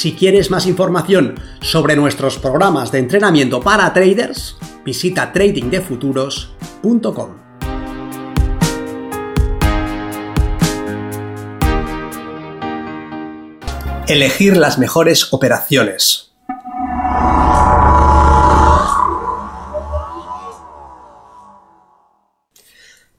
Si quieres más información sobre nuestros programas de entrenamiento para traders, visita tradingdefuturos.com. Elegir las mejores operaciones.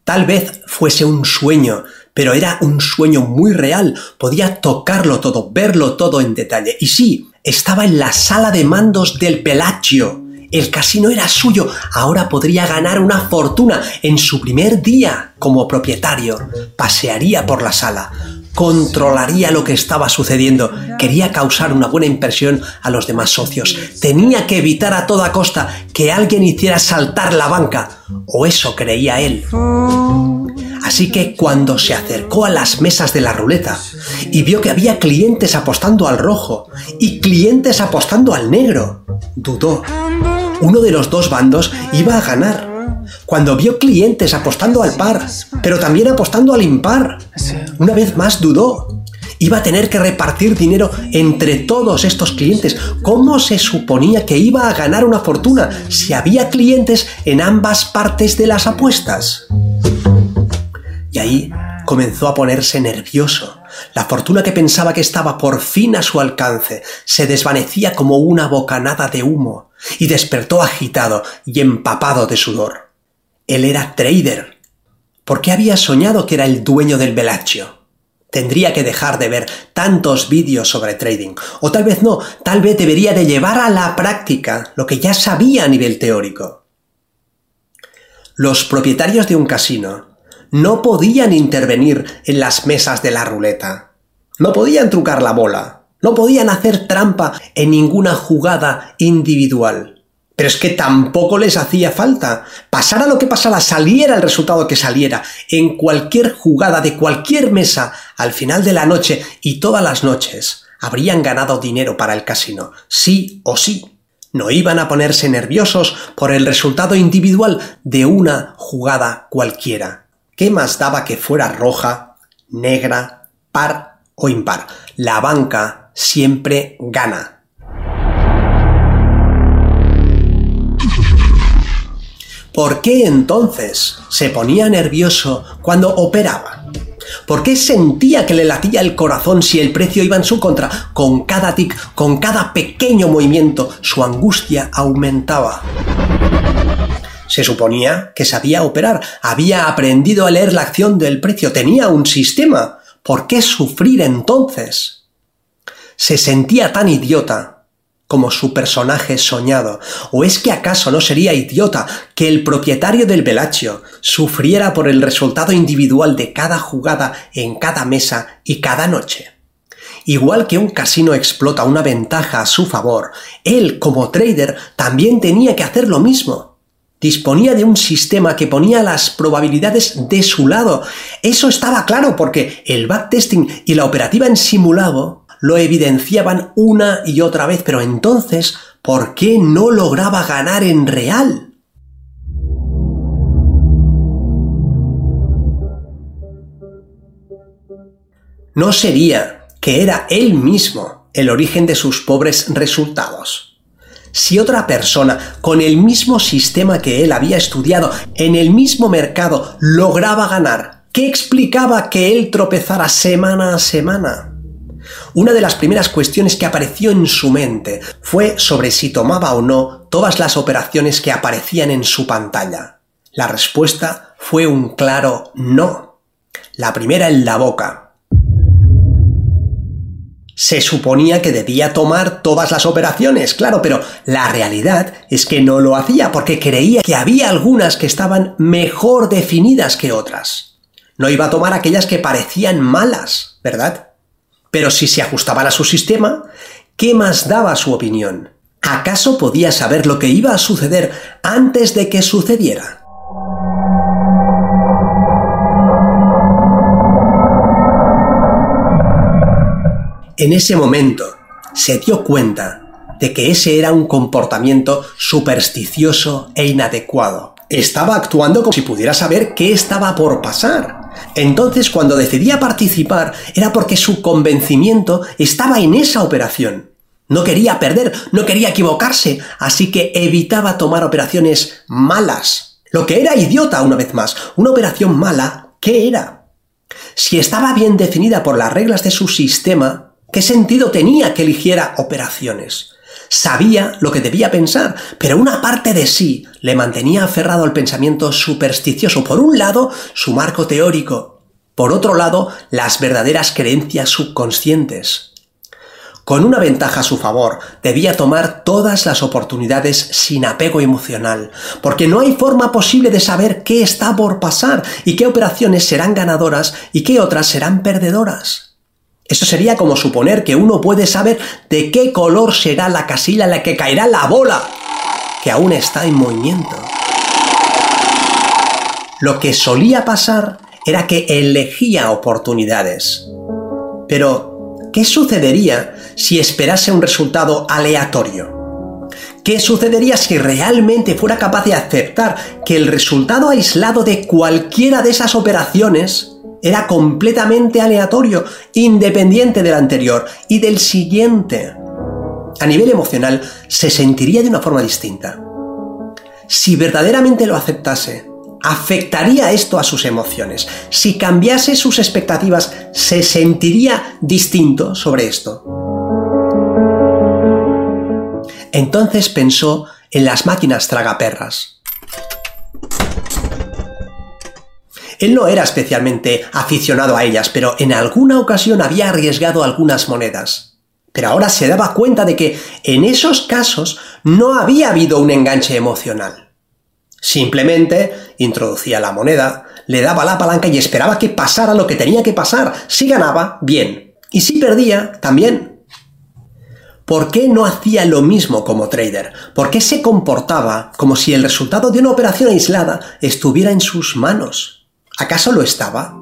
Tal vez fuese un sueño, pero era un sueño muy real, podía tocarlo todo, verlo todo en detalle. Y sí, estaba en la sala de mandos del Pelaccio. El casino era suyo, ahora podría ganar una fortuna en su primer día como propietario. Pasearía por la sala, controlaría lo que estaba sucediendo, quería causar una buena impresión a los demás socios, tenía que evitar a toda costa que alguien hiciera saltar la banca, o eso creía él. Así que cuando se acercó a las mesas de la ruleta y vio que había clientes apostando al rojo y clientes apostando al negro, dudó. Uno de los dos bandos iba a ganar. Cuando vio clientes apostando al par, pero también apostando al impar, una vez más dudó. Iba a tener que repartir dinero entre todos estos clientes. ¿Cómo se suponía que iba a ganar una fortuna si había clientes en ambas partes de las apuestas? Y ahí comenzó a ponerse nervioso. La fortuna que pensaba que estaba por fin a su alcance se desvanecía como una bocanada de humo y despertó agitado y empapado de sudor. Él era trader. ¿Por qué había soñado que era el dueño del Bellaccio? Tendría que dejar de ver tantos vídeos sobre trading. O tal vez no, tal vez debería de llevar a la práctica lo que ya sabía a nivel teórico. Los propietarios de un casino no podían intervenir en las mesas de la ruleta. No podían trucar la bola. No podían hacer trampa en ninguna jugada individual. Pero es que tampoco les hacía falta. Pasara lo que pasara, saliera el resultado que saliera, en cualquier jugada de cualquier mesa, al final de la noche y todas las noches, habrían ganado dinero para el casino, sí o sí. No iban a ponerse nerviosos por el resultado individual de una jugada cualquiera. ¿Qué más daba que fuera roja, negra, par o impar? La banca siempre gana. ¿Por qué entonces se ponía nervioso cuando operaba? ¿Por qué sentía que le latía el corazón si el precio iba en su contra? Con cada tic, con cada pequeño movimiento, su angustia aumentaba. Se suponía que sabía operar, había aprendido a leer la acción del precio, tenía un sistema. ¿Por qué sufrir entonces? Se sentía tan idiota como su personaje soñado. ¿O es que acaso no sería idiota que el propietario del Bellaccio sufriera por el resultado individual de cada jugada en cada mesa y cada noche? Igual que un casino explota una ventaja a su favor, él como trader también tenía que hacer lo mismo disponía de un sistema que ponía las probabilidades de su lado. Eso estaba claro porque el backtesting y la operativa en simulado lo evidenciaban una y otra vez, pero entonces, ¿por qué no lograba ganar en real? ¿No sería que era él mismo el origen de sus pobres resultados? Si otra persona con el mismo sistema que él había estudiado en el mismo mercado lograba ganar, ¿qué explicaba que él tropezara semana a semana? Una de las primeras cuestiones que apareció en su mente fue sobre si tomaba o no todas las operaciones que aparecían en su pantalla. La respuesta fue un claro no. La primera en la boca, se suponía que debía tomar todas las operaciones, claro, pero la realidad es que no lo hacía porque creía que había algunas que estaban mejor definidas que otras. No iba a tomar aquellas que parecían malas, ¿verdad? Pero si se ajustaban a su sistema, ¿qué más daba su opinión? ¿Acaso podía saber lo que iba a suceder antes de que sucediera? En ese momento se dio cuenta de que ese era un comportamiento supersticioso e inadecuado. Estaba actuando como si pudiera saber qué estaba por pasar. Entonces cuando decidía participar era porque su convencimiento estaba en esa operación. No quería perder, no quería equivocarse, así que evitaba tomar operaciones malas. Lo que era idiota una vez más. Una operación mala, ¿qué era? Si estaba bien definida por las reglas de su sistema, ¿Qué sentido tenía que eligiera operaciones? Sabía lo que debía pensar, pero una parte de sí le mantenía aferrado al pensamiento supersticioso. Por un lado, su marco teórico. Por otro lado, las verdaderas creencias subconscientes. Con una ventaja a su favor, debía tomar todas las oportunidades sin apego emocional, porque no hay forma posible de saber qué está por pasar y qué operaciones serán ganadoras y qué otras serán perdedoras. Eso sería como suponer que uno puede saber de qué color será la casilla en la que caerá la bola, que aún está en movimiento. Lo que solía pasar era que elegía oportunidades. Pero, ¿qué sucedería si esperase un resultado aleatorio? ¿Qué sucedería si realmente fuera capaz de aceptar que el resultado aislado de cualquiera de esas operaciones era completamente aleatorio, independiente del anterior y del siguiente. A nivel emocional, se sentiría de una forma distinta. Si verdaderamente lo aceptase, afectaría esto a sus emociones. Si cambiase sus expectativas, se sentiría distinto sobre esto. Entonces pensó en las máquinas tragaperras. Él no era especialmente aficionado a ellas, pero en alguna ocasión había arriesgado algunas monedas. Pero ahora se daba cuenta de que en esos casos no había habido un enganche emocional. Simplemente introducía la moneda, le daba la palanca y esperaba que pasara lo que tenía que pasar. Si ganaba, bien. Y si perdía, también. ¿Por qué no hacía lo mismo como trader? ¿Por qué se comportaba como si el resultado de una operación aislada estuviera en sus manos? ¿Acaso lo estaba?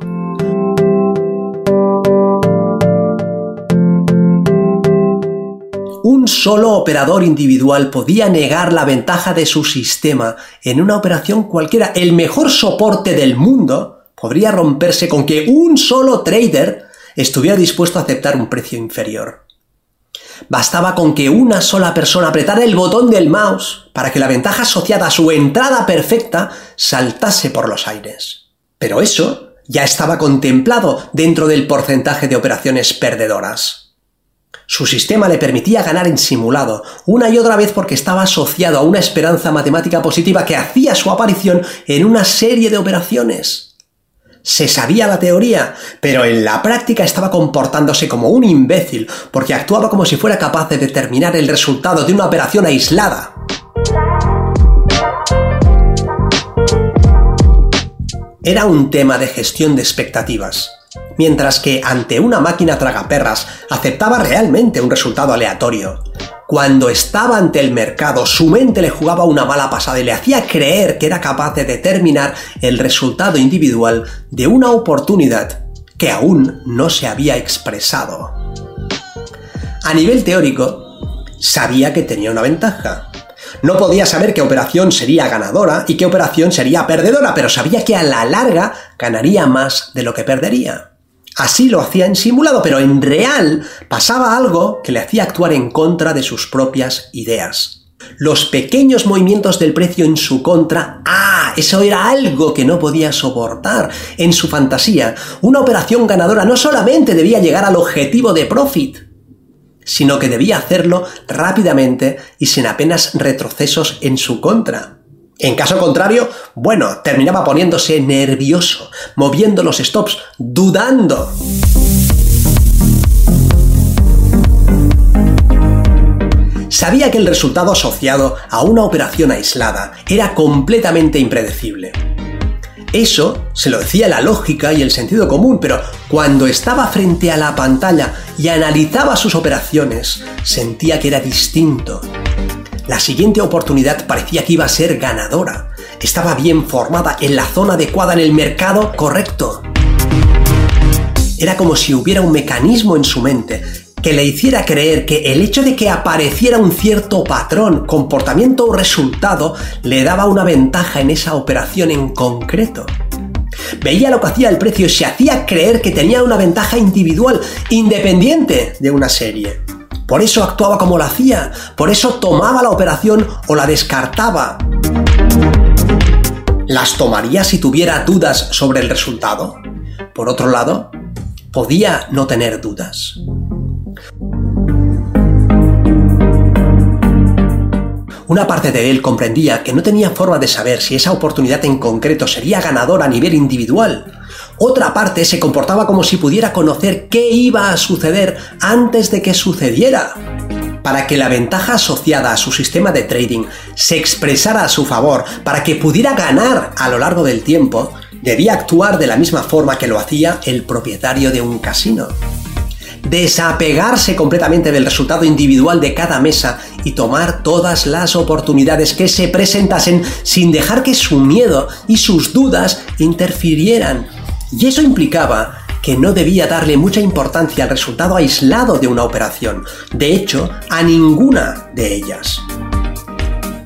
Un solo operador individual podía negar la ventaja de su sistema en una operación cualquiera. El mejor soporte del mundo podría romperse con que un solo trader estuviera dispuesto a aceptar un precio inferior. Bastaba con que una sola persona apretara el botón del mouse para que la ventaja asociada a su entrada perfecta saltase por los aires. Pero eso ya estaba contemplado dentro del porcentaje de operaciones perdedoras. Su sistema le permitía ganar en simulado, una y otra vez porque estaba asociado a una esperanza matemática positiva que hacía su aparición en una serie de operaciones. Se sabía la teoría, pero en la práctica estaba comportándose como un imbécil, porque actuaba como si fuera capaz de determinar el resultado de una operación aislada. Era un tema de gestión de expectativas, mientras que ante una máquina tragaperras aceptaba realmente un resultado aleatorio. Cuando estaba ante el mercado, su mente le jugaba una mala pasada y le hacía creer que era capaz de determinar el resultado individual de una oportunidad que aún no se había expresado. A nivel teórico, sabía que tenía una ventaja, no podía saber qué operación sería ganadora y qué operación sería perdedora, pero sabía que a la larga ganaría más de lo que perdería. Así lo hacía en simulado, pero en real pasaba algo que le hacía actuar en contra de sus propias ideas. Los pequeños movimientos del precio en su contra, ah, eso era algo que no podía soportar. En su fantasía, una operación ganadora no solamente debía llegar al objetivo de profit, sino que debía hacerlo rápidamente y sin apenas retrocesos en su contra. En caso contrario, bueno, terminaba poniéndose nervioso, moviendo los stops, dudando. Sabía que el resultado asociado a una operación aislada era completamente impredecible. Eso se lo decía la lógica y el sentido común, pero cuando estaba frente a la pantalla y analizaba sus operaciones, sentía que era distinto. La siguiente oportunidad parecía que iba a ser ganadora. Estaba bien formada en la zona adecuada en el mercado correcto. Era como si hubiera un mecanismo en su mente que le hiciera creer que el hecho de que apareciera un cierto patrón, comportamiento o resultado le daba una ventaja en esa operación en concreto. Veía lo que hacía el precio y se hacía creer que tenía una ventaja individual, independiente de una serie. Por eso actuaba como lo hacía, por eso tomaba la operación o la descartaba. ¿Las tomaría si tuviera dudas sobre el resultado? Por otro lado, podía no tener dudas. Una parte de él comprendía que no tenía forma de saber si esa oportunidad en concreto sería ganadora a nivel individual. Otra parte se comportaba como si pudiera conocer qué iba a suceder antes de que sucediera. Para que la ventaja asociada a su sistema de trading se expresara a su favor, para que pudiera ganar a lo largo del tiempo, debía actuar de la misma forma que lo hacía el propietario de un casino desapegarse completamente del resultado individual de cada mesa y tomar todas las oportunidades que se presentasen sin dejar que su miedo y sus dudas interfirieran. Y eso implicaba que no debía darle mucha importancia al resultado aislado de una operación, de hecho, a ninguna de ellas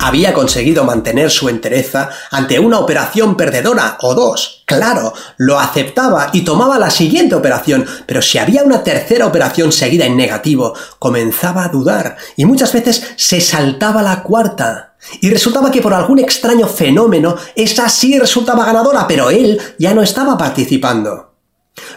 había conseguido mantener su entereza ante una operación perdedora o dos. Claro, lo aceptaba y tomaba la siguiente operación, pero si había una tercera operación seguida en negativo, comenzaba a dudar y muchas veces se saltaba la cuarta. Y resultaba que por algún extraño fenómeno esa sí resultaba ganadora, pero él ya no estaba participando.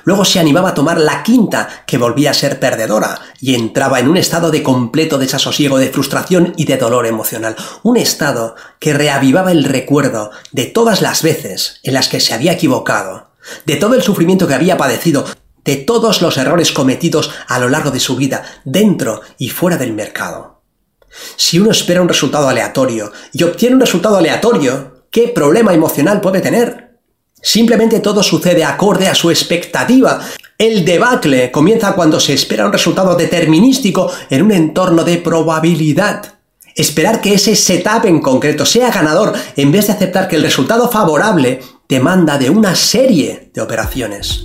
Luego se animaba a tomar la quinta, que volvía a ser perdedora, y entraba en un estado de completo desasosiego, de frustración y de dolor emocional. Un estado que reavivaba el recuerdo de todas las veces en las que se había equivocado, de todo el sufrimiento que había padecido, de todos los errores cometidos a lo largo de su vida, dentro y fuera del mercado. Si uno espera un resultado aleatorio y obtiene un resultado aleatorio, ¿qué problema emocional puede tener? Simplemente todo sucede acorde a su expectativa. El debacle comienza cuando se espera un resultado determinístico en un entorno de probabilidad. Esperar que ese setup en concreto sea ganador en vez de aceptar que el resultado favorable demanda de una serie de operaciones.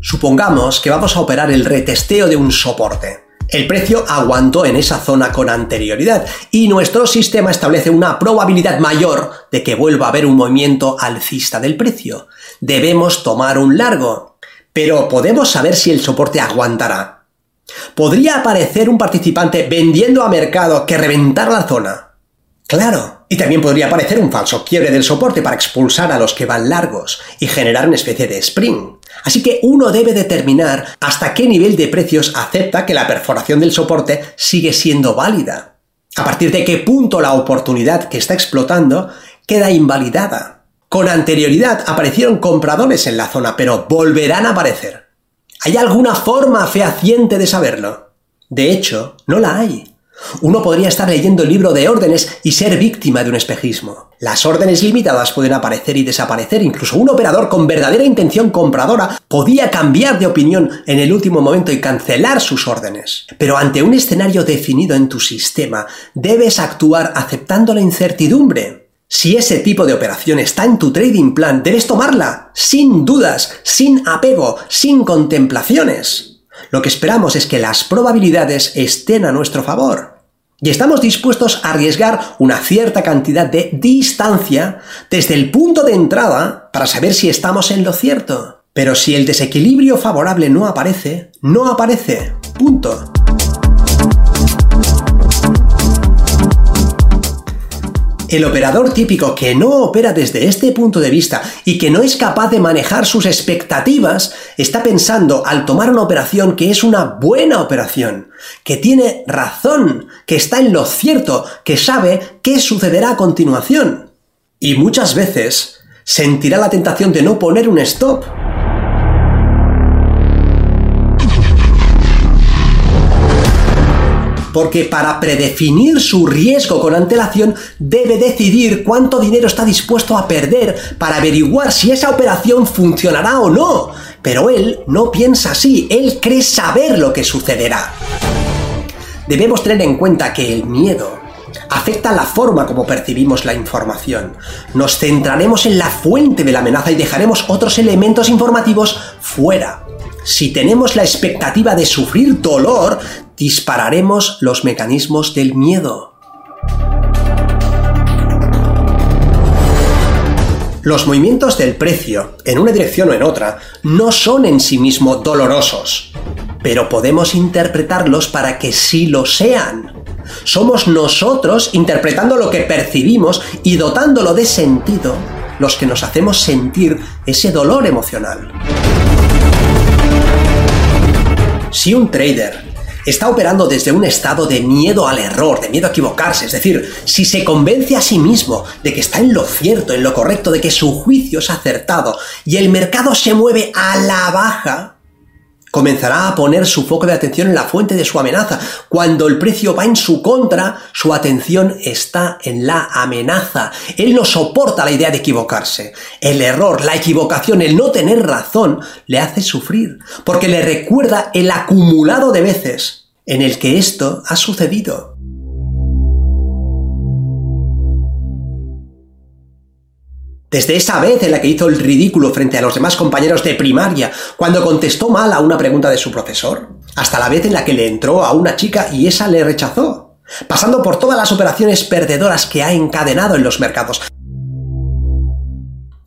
Supongamos que vamos a operar el retesteo de un soporte. El precio aguantó en esa zona con anterioridad y nuestro sistema establece una probabilidad mayor de que vuelva a haber un movimiento alcista del precio. Debemos tomar un largo, pero podemos saber si el soporte aguantará. ¿Podría aparecer un participante vendiendo a mercado que reventara la zona? Claro, y también podría aparecer un falso quiebre del soporte para expulsar a los que van largos y generar una especie de spring. Así que uno debe determinar hasta qué nivel de precios acepta que la perforación del soporte sigue siendo válida. A partir de qué punto la oportunidad que está explotando queda invalidada. Con anterioridad aparecieron compradores en la zona, pero volverán a aparecer. ¿Hay alguna forma fehaciente de saberlo? De hecho, no la hay. Uno podría estar leyendo el libro de órdenes y ser víctima de un espejismo. Las órdenes limitadas pueden aparecer y desaparecer, incluso un operador con verdadera intención compradora podía cambiar de opinión en el último momento y cancelar sus órdenes. Pero ante un escenario definido en tu sistema, debes actuar aceptando la incertidumbre. Si ese tipo de operación está en tu trading plan, debes tomarla, sin dudas, sin apego, sin contemplaciones. Lo que esperamos es que las probabilidades estén a nuestro favor. Y estamos dispuestos a arriesgar una cierta cantidad de distancia desde el punto de entrada para saber si estamos en lo cierto. Pero si el desequilibrio favorable no aparece, no aparece. Punto. El operador típico que no opera desde este punto de vista y que no es capaz de manejar sus expectativas está pensando al tomar una operación que es una buena operación, que tiene razón, que está en lo cierto, que sabe qué sucederá a continuación. Y muchas veces sentirá la tentación de no poner un stop porque para predefinir su riesgo con antelación debe decidir cuánto dinero está dispuesto a perder para averiguar si esa operación funcionará o no. Pero él no piensa así, él cree saber lo que sucederá. Debemos tener en cuenta que el miedo afecta la forma como percibimos la información. Nos centraremos en la fuente de la amenaza y dejaremos otros elementos informativos fuera. Si tenemos la expectativa de sufrir dolor, dispararemos los mecanismos del miedo. Los movimientos del precio, en una dirección o en otra, no son en sí mismos dolorosos, pero podemos interpretarlos para que sí lo sean. Somos nosotros, interpretando lo que percibimos y dotándolo de sentido, los que nos hacemos sentir ese dolor emocional. Si un trader está operando desde un estado de miedo al error, de miedo a equivocarse, es decir, si se convence a sí mismo de que está en lo cierto, en lo correcto, de que su juicio es acertado y el mercado se mueve a la baja, comenzará a poner su foco de atención en la fuente de su amenaza. Cuando el precio va en su contra, su atención está en la amenaza. Él no soporta la idea de equivocarse. El error, la equivocación, el no tener razón, le hace sufrir, porque le recuerda el acumulado de veces en el que esto ha sucedido. Desde esa vez en la que hizo el ridículo frente a los demás compañeros de primaria cuando contestó mal a una pregunta de su profesor, hasta la vez en la que le entró a una chica y esa le rechazó, pasando por todas las operaciones perdedoras que ha encadenado en los mercados,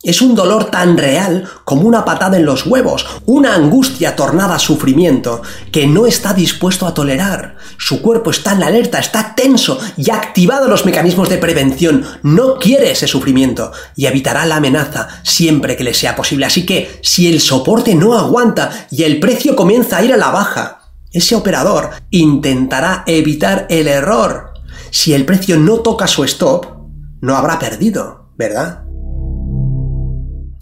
es un dolor tan real como una patada en los huevos, una angustia tornada a sufrimiento que no está dispuesto a tolerar. Su cuerpo está en la alerta, está tenso y ha activado los mecanismos de prevención. No quiere ese sufrimiento y evitará la amenaza siempre que le sea posible. Así que si el soporte no aguanta y el precio comienza a ir a la baja, ese operador intentará evitar el error. Si el precio no toca su stop, no habrá perdido, ¿verdad?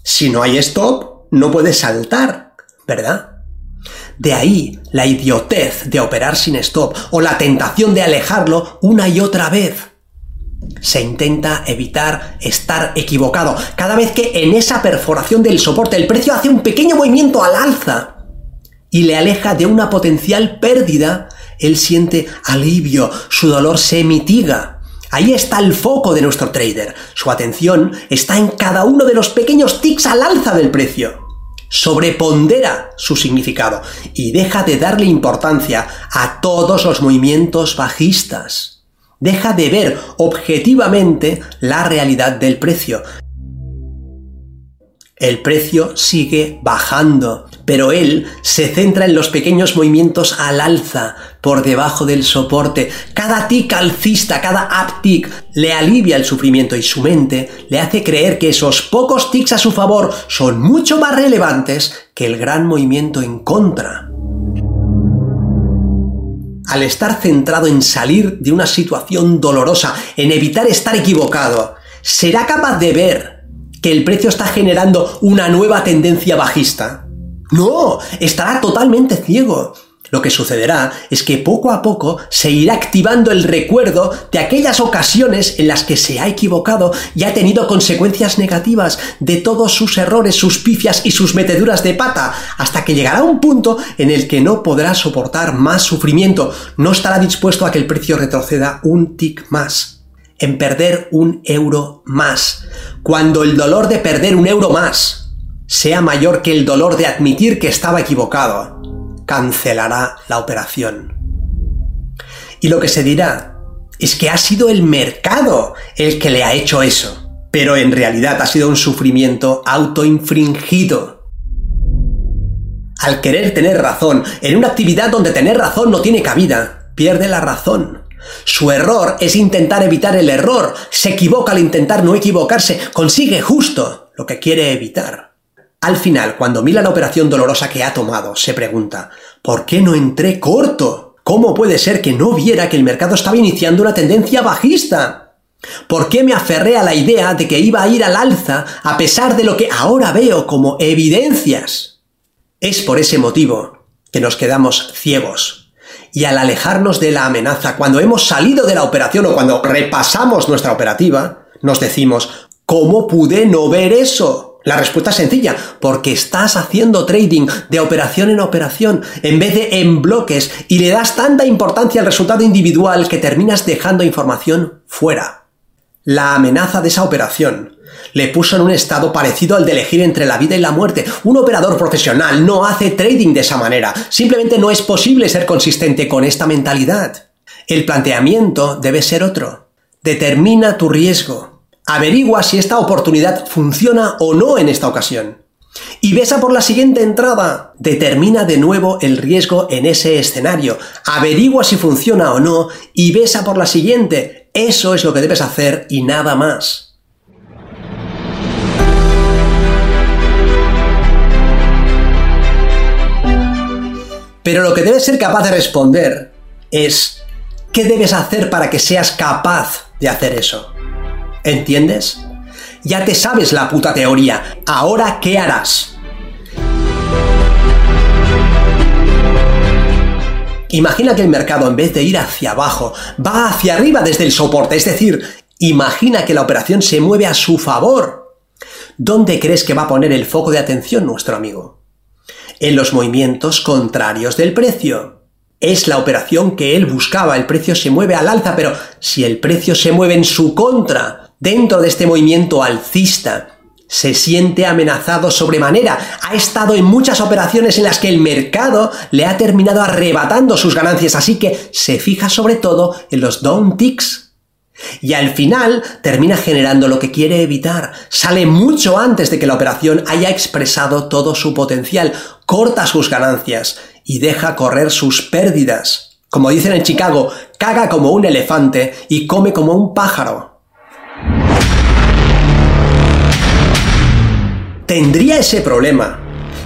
Si no hay stop, no puede saltar, ¿verdad? De ahí la idiotez de operar sin stop o la tentación de alejarlo una y otra vez. Se intenta evitar estar equivocado. Cada vez que en esa perforación del soporte el precio hace un pequeño movimiento al alza y le aleja de una potencial pérdida, él siente alivio, su dolor se mitiga Ahí está el foco de nuestro trader. Su atención está en cada uno de los pequeños tics al alza del precio. Sobrepondera su significado y deja de darle importancia a todos los movimientos bajistas. Deja de ver objetivamente la realidad del precio. El precio sigue bajando, pero él se centra en los pequeños movimientos al alza, por debajo del soporte. Cada tic alcista, cada uptick le alivia el sufrimiento y su mente le hace creer que esos pocos tics a su favor son mucho más relevantes que el gran movimiento en contra. Al estar centrado en salir de una situación dolorosa, en evitar estar equivocado, será capaz de ver que el precio está generando una nueva tendencia bajista. No, estará totalmente ciego. Lo que sucederá es que poco a poco se irá activando el recuerdo de aquellas ocasiones en las que se ha equivocado y ha tenido consecuencias negativas de todos sus errores, sus pifias y sus meteduras de pata, hasta que llegará un punto en el que no podrá soportar más sufrimiento, no estará dispuesto a que el precio retroceda un tic más en perder un euro más, cuando el dolor de perder un euro más sea mayor que el dolor de admitir que estaba equivocado, cancelará la operación. Y lo que se dirá es que ha sido el mercado el que le ha hecho eso, pero en realidad ha sido un sufrimiento autoinfringido. Al querer tener razón en una actividad donde tener razón no tiene cabida, pierde la razón. Su error es intentar evitar el error. Se equivoca al intentar no equivocarse. Consigue justo lo que quiere evitar. Al final, cuando mira la operación dolorosa que ha tomado, se pregunta, ¿por qué no entré corto? ¿Cómo puede ser que no viera que el mercado estaba iniciando una tendencia bajista? ¿Por qué me aferré a la idea de que iba a ir al alza a pesar de lo que ahora veo como evidencias? Es por ese motivo que nos quedamos ciegos Y al alejarnos de la amenaza, cuando hemos salido de la operación o cuando repasamos nuestra operativa, nos decimos, ¿cómo pude no ver eso? La respuesta es sencilla, porque estás haciendo trading de operación en operación en vez de en bloques y le das tanta importancia al resultado individual que terminas dejando información fuera. La amenaza de esa operación le puso en un estado parecido al de elegir entre la vida y la muerte. Un operador profesional no hace trading de esa manera. Simplemente no es posible ser consistente con esta mentalidad. El planteamiento debe ser otro. Determina tu riesgo. Averigua si esta oportunidad funciona o no en esta ocasión. Y besa por la siguiente entrada. Determina de nuevo el riesgo en ese escenario. Averigua si funciona o no y besa por la siguiente. Eso es lo que debes hacer y nada más. Pero lo que debes ser capaz de responder es, ¿qué debes hacer para que seas capaz de hacer eso? ¿Entiendes? Ya te sabes la puta teoría. Ahora, ¿qué harás? Imagina que el mercado en vez de ir hacia abajo, va hacia arriba desde el soporte, es decir, imagina que la operación se mueve a su favor. ¿Dónde crees que va a poner el foco de atención nuestro amigo? en los movimientos contrarios del precio. Es la operación que él buscaba, el precio se mueve al alza, pero si el precio se mueve en su contra, dentro de este movimiento alcista, se siente amenazado sobremanera. Ha estado en muchas operaciones en las que el mercado le ha terminado arrebatando sus ganancias, así que se fija sobre todo en los down ticks y al final termina generando lo que quiere evitar. Sale mucho antes de que la operación haya expresado todo su potencial, corta sus ganancias y deja correr sus pérdidas. Como dicen en Chicago, caga como un elefante y come como un pájaro. Tendría ese problema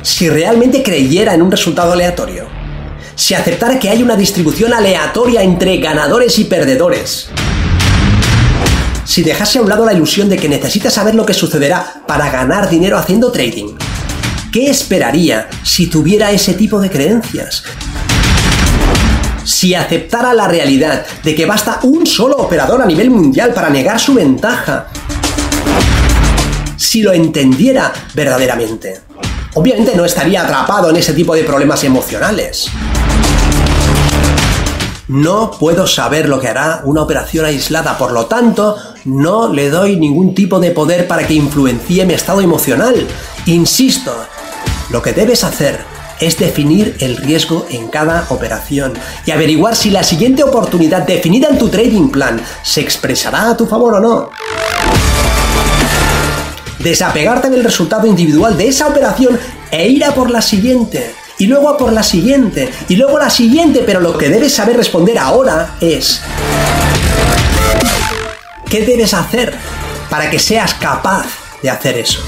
si realmente creyera en un resultado aleatorio. Si aceptara que hay una distribución aleatoria entre ganadores y perdedores si dejase a un lado la ilusión de que necesita saber lo que sucederá para ganar dinero haciendo trading? ¿Qué esperaría si tuviera ese tipo de creencias? Si aceptara la realidad de que basta un solo operador a nivel mundial para negar su ventaja. Si lo entendiera verdaderamente. Obviamente no estaría atrapado en ese tipo de problemas emocionales. No puedo saber lo que hará una operación aislada, por lo tanto, no le doy ningún tipo de poder para que influencie mi estado emocional. Insisto, lo que debes hacer es definir el riesgo en cada operación y averiguar si la siguiente oportunidad definida en tu trading plan se expresará a tu favor o no. Desapegarte del resultado individual de esa operación e ir a por la siguiente y luego a por la siguiente, y luego la siguiente, pero lo que debes saber responder ahora es, ¿qué debes hacer para que seas capaz de hacer eso?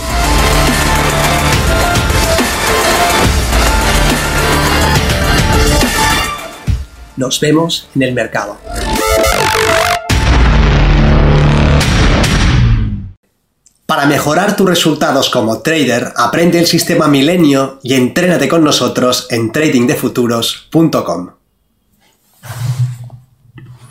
Nos vemos en el mercado. Para mejorar tus resultados como trader, aprende el sistema Milenio y entrénate con nosotros en tradingdefuturos.com.